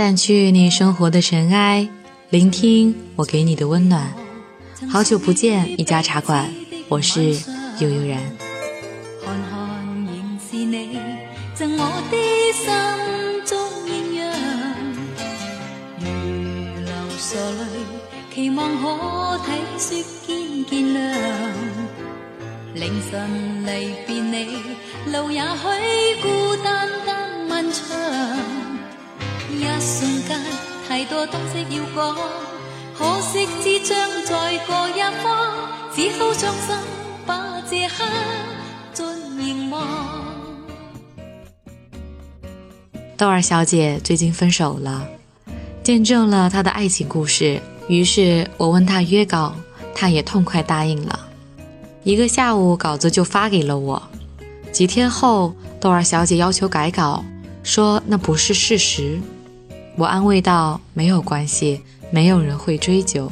淡去你生活的尘埃，聆听我给你的温暖。好久不见，一家茶馆，我是悠悠然。看看仍是你赠我的心中艳阳，如流傻泪，期望可体恤见见谅。凌晨离别你，路也许孤单单漫长。一瞬间，太多东西要讲，可惜只将在各一方，只好伤心把这刻尽凝望。豆儿小姐最近分手了，见证了她的爱情故事。于是我问她约稿，她也痛快答应了。一个下午，稿子就发给了我。几天后，豆儿小姐要求改稿，说那不是事实。我安慰道：“没有关系，没有人会追究。”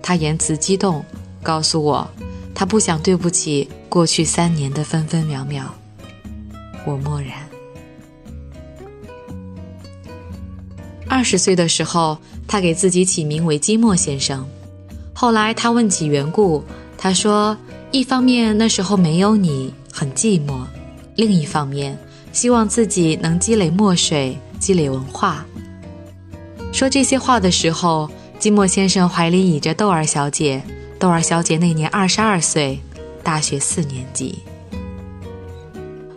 他言辞激动，告诉我，他不想对不起过去三年的分分秒秒。我默然。二十岁的时候，他给自己起名为寂寞先生。后来他问起缘故，他说。一方面那时候没有你，很寂寞；另一方面，希望自己能积累墨水，积累文化。说这些话的时候，寂寞先生怀里倚着豆儿小姐。豆儿小姐那年二十二岁，大学四年级。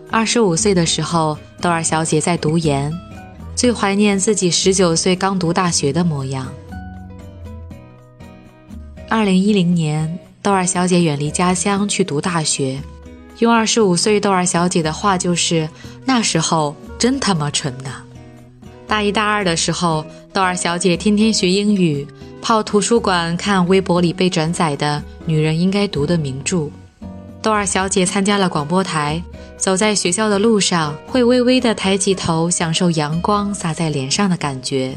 二十五岁的时候，豆儿小姐在读研，最怀念自己十九岁刚读大学的模样。二零一零年。豆儿小姐远离家乡去读大学，用二十五岁豆儿小姐的话就是：“那时候真他妈蠢呐！”大一、大二的时候，豆儿小姐天天学英语，泡图书馆看微博里被转载的女人应该读的名著。豆儿小姐参加了广播台，走在学校的路上会微微的抬起头，享受阳光洒在脸上的感觉。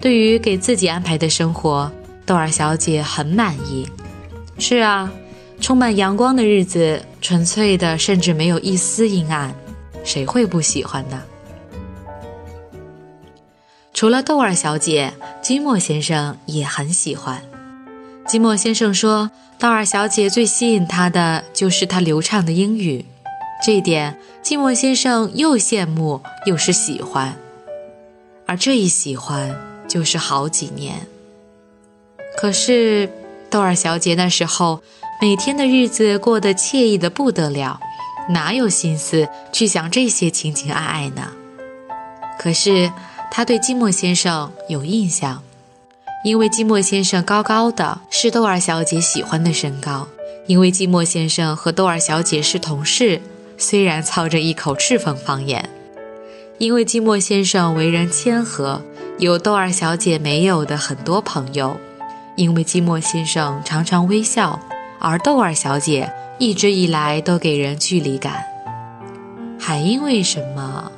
对于给自己安排的生活，豆儿小姐很满意。是啊，充满阳光的日子，纯粹的，甚至没有一丝阴暗，谁会不喜欢呢？除了豆儿小姐，金墨先生也很喜欢。金墨先生说，豆儿小姐最吸引他的就是她流畅的英语，这一点金墨先生又羡慕又是喜欢，而这一喜欢就是好几年。可是。豆儿小姐那时候每天的日子过得惬意的不得了，哪有心思去想这些情情爱爱呢？可是她对寂寞先生有印象，因为寂寞先生高高的，是豆儿小姐喜欢的身高；因为寂寞先生和豆儿小姐是同事，虽然操着一口赤峰方言；因为寂寞先生为人谦和，有豆儿小姐没有的很多朋友。因为寂寞先生常常微笑，而豆儿小姐一直以来都给人距离感。还因为什么？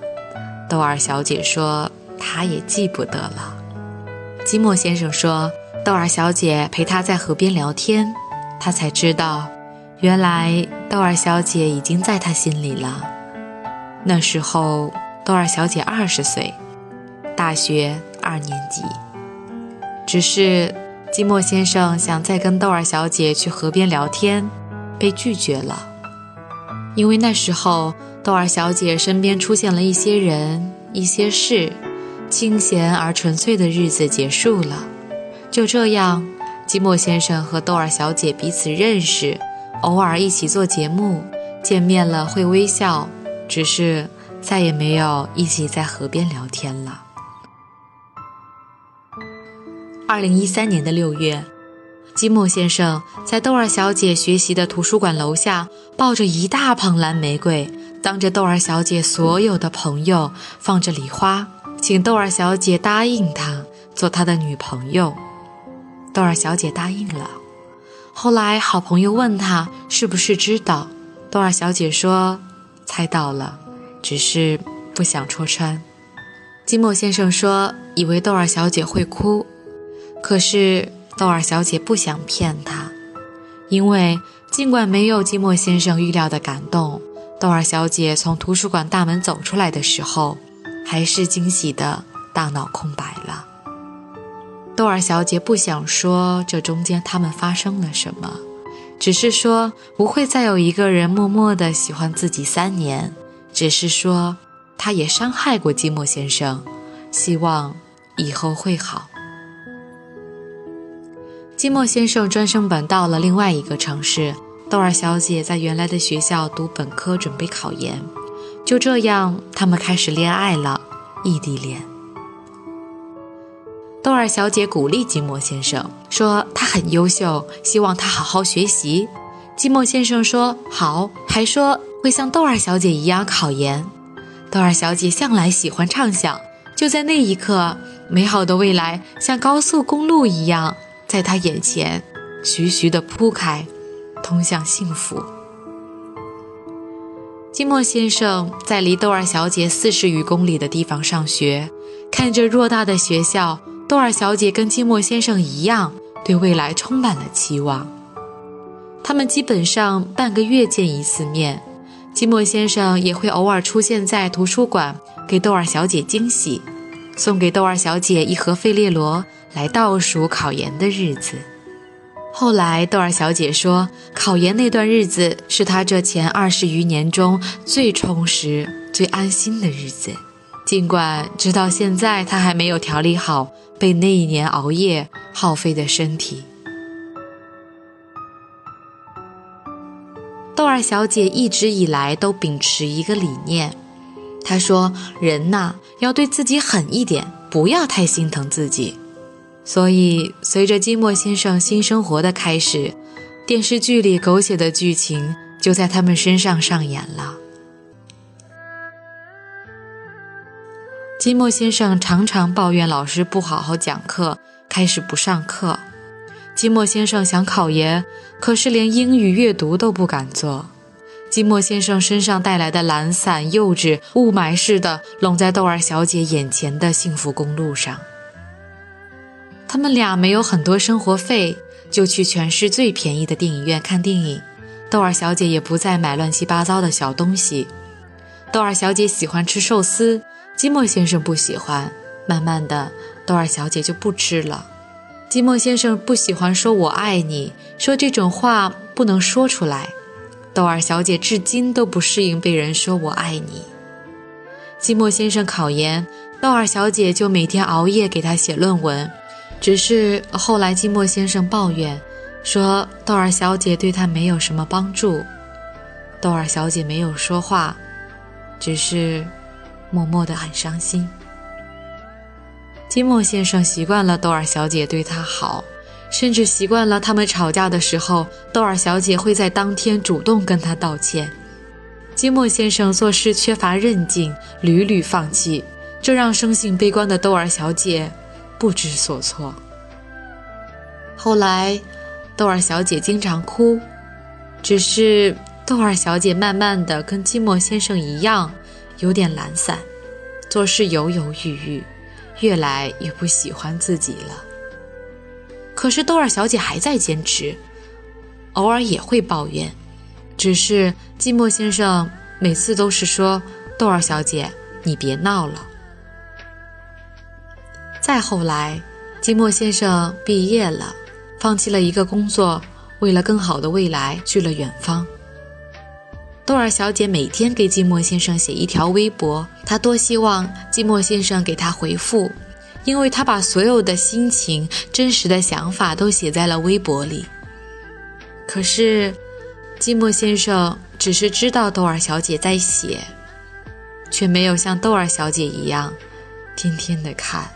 豆儿小姐说她也记不得了。寂寞先生说豆儿小姐陪他在河边聊天，他才知道，原来豆儿小姐已经在他心里了。那时候豆儿小姐二十岁，大学二年级，只是。寂寞先生想再跟豆儿小姐去河边聊天，被拒绝了。因为那时候豆儿小姐身边出现了一些人、一些事，清闲而纯粹的日子结束了。就这样，寂寞先生和豆儿小姐彼此认识，偶尔一起做节目，见面了会微笑，只是再也没有一起在河边聊天了。二零一三年的六月，金木先生在豆儿小姐学习的图书馆楼下，抱着一大捧蓝玫瑰，当着豆儿小姐所有的朋友放着礼花，请豆儿小姐答应他做他的女朋友。豆儿小姐答应了。后来好朋友问他是不是知道，豆儿小姐说猜到了，只是不想戳穿。金墨先生说以为豆儿小姐会哭。可是豆儿小姐不想骗他，因为尽管没有寂寞先生预料的感动，豆儿小姐从图书馆大门走出来的时候，还是惊喜的大脑空白了。豆儿小姐不想说这中间他们发生了什么，只是说不会再有一个人默默的喜欢自己三年，只是说她也伤害过寂寞先生，希望以后会好。寂寞先生专升本到了另外一个城市，豆儿小姐在原来的学校读本科，准备考研。就这样，他们开始恋爱了，异地恋。豆儿小姐鼓励寂寞先生说：“他很优秀，希望他好好学习。”寂寞先生说：“好。”还说会像豆儿小姐一样考研。豆儿小姐向来喜欢畅想，就在那一刻，美好的未来像高速公路一样。在他眼前，徐徐地铺开，通向幸福。寂寞先生在离豆儿小姐四十余公里的地方上学，看着偌大的学校，豆儿小姐跟寂寞先生一样，对未来充满了期望。他们基本上半个月见一次面，寂寞先生也会偶尔出现在图书馆，给豆儿小姐惊喜，送给豆儿小姐一盒费列罗。来倒数考研的日子。后来，豆儿小姐说，考研那段日子是她这前二十余年中最充实、最安心的日子。尽管直到现在，她还没有调理好被那一年熬夜耗费的身体。豆儿小姐一直以来都秉持一个理念，她说：“人呐，要对自己狠一点，不要太心疼自己。”所以，随着寂寞先生新生活的开始，电视剧里狗血的剧情就在他们身上上演了。寂寞先生常常抱怨老师不好好讲课，开始不上课。寂寞先生想考研，可是连英语阅读都不敢做。寂寞先生身上带来的懒散、幼稚，雾霾似的拢在豆儿小姐眼前的幸福公路上。他们俩没有很多生活费，就去全市最便宜的电影院看电影。豆儿小姐也不再买乱七八糟的小东西。豆儿小姐喜欢吃寿司，寂寞先生不喜欢。慢慢的，豆儿小姐就不吃了。寂寞先生不喜欢说我爱你，说这种话不能说出来。豆儿小姐至今都不适应被人说我爱你。寂寞先生考研，豆儿小姐就每天熬夜给他写论文。只是后来，寂寞先生抱怨说，豆儿小姐对他没有什么帮助。豆儿小姐没有说话，只是默默的很伤心。寂寞先生习惯了豆儿小姐对他好，甚至习惯了他们吵架的时候，豆儿小姐会在当天主动跟他道歉。寂寞先生做事缺乏韧劲，屡屡放弃，这让生性悲观的豆儿小姐。不知所措。后来，豆儿小姐经常哭，只是豆儿小姐慢慢的跟寂寞先生一样，有点懒散，做事犹犹豫豫，越来越不喜欢自己了。可是豆儿小姐还在坚持，偶尔也会抱怨，只是寂寞先生每次都是说：“豆儿小姐，你别闹了。”再后来，寂寞先生毕业了，放弃了一个工作，为了更好的未来去了远方。豆儿小姐每天给寂寞先生写一条微博，她多希望寂寞先生给她回复，因为她把所有的心情、真实的想法都写在了微博里。可是，寂寞先生只是知道豆儿小姐在写，却没有像豆儿小姐一样，天天的看。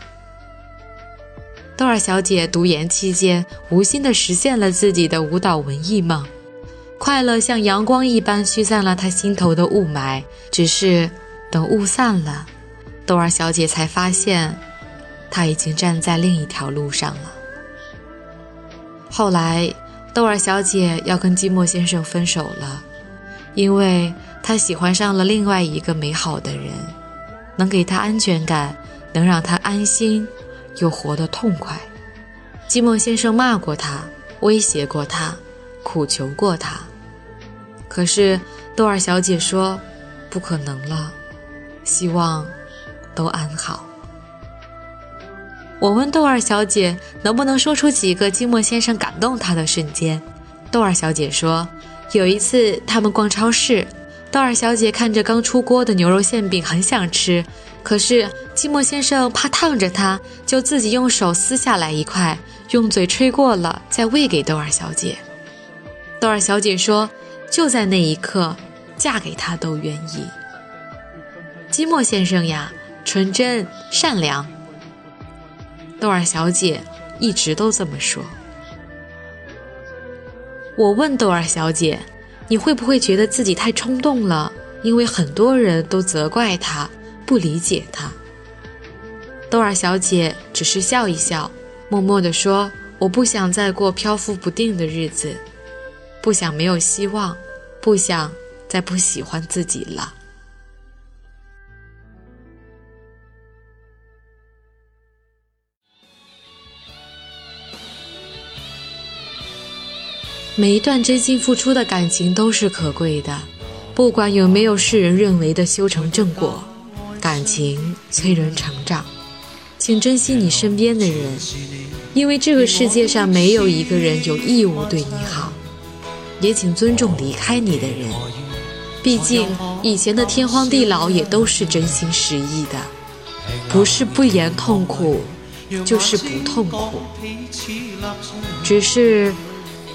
豆儿小姐读研期间，无心地实现了自己的舞蹈文艺梦，快乐像阳光一般驱散了她心头的雾霾。只是等雾散了，豆儿小姐才发现，她已经站在另一条路上了。后来，豆儿小姐要跟寂寞先生分手了，因为她喜欢上了另外一个美好的人，能给她安全感，能让她安心。又活得痛快。寂寞先生骂过他，威胁过他，苦求过他，可是豆儿小姐说：“不可能了，希望都安好。”我问豆儿小姐能不能说出几个金墨先生感动她的瞬间。豆儿小姐说，有一次他们逛超市，豆儿小姐看着刚出锅的牛肉馅饼很想吃，可是金墨先生怕烫着她，就自己用手撕下来一块，用嘴吹过了再喂给豆儿小姐。豆儿小姐说，就在那一刻，嫁给他都愿意。金墨先生呀，纯真善良。豆儿小姐一直都这么说。我问豆儿小姐：“你会不会觉得自己太冲动了？因为很多人都责怪他，不理解他。”豆儿小姐只是笑一笑，默默地说：“我不想再过漂浮不定的日子，不想没有希望，不想再不喜欢自己了。”每一段真心付出的感情都是可贵的，不管有没有世人认为的修成正果，感情催人成长。请珍惜你身边的人，因为这个世界上没有一个人有义务对你好。也请尊重离开你的人，毕竟以前的天荒地老也都是真心实意的，不是不言痛苦，就是不痛苦，只是。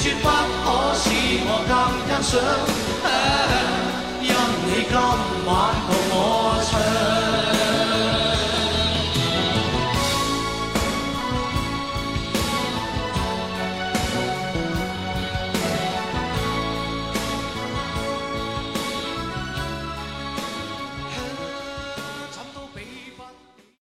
绝不可使我更欣赏，因你今晚共我唱。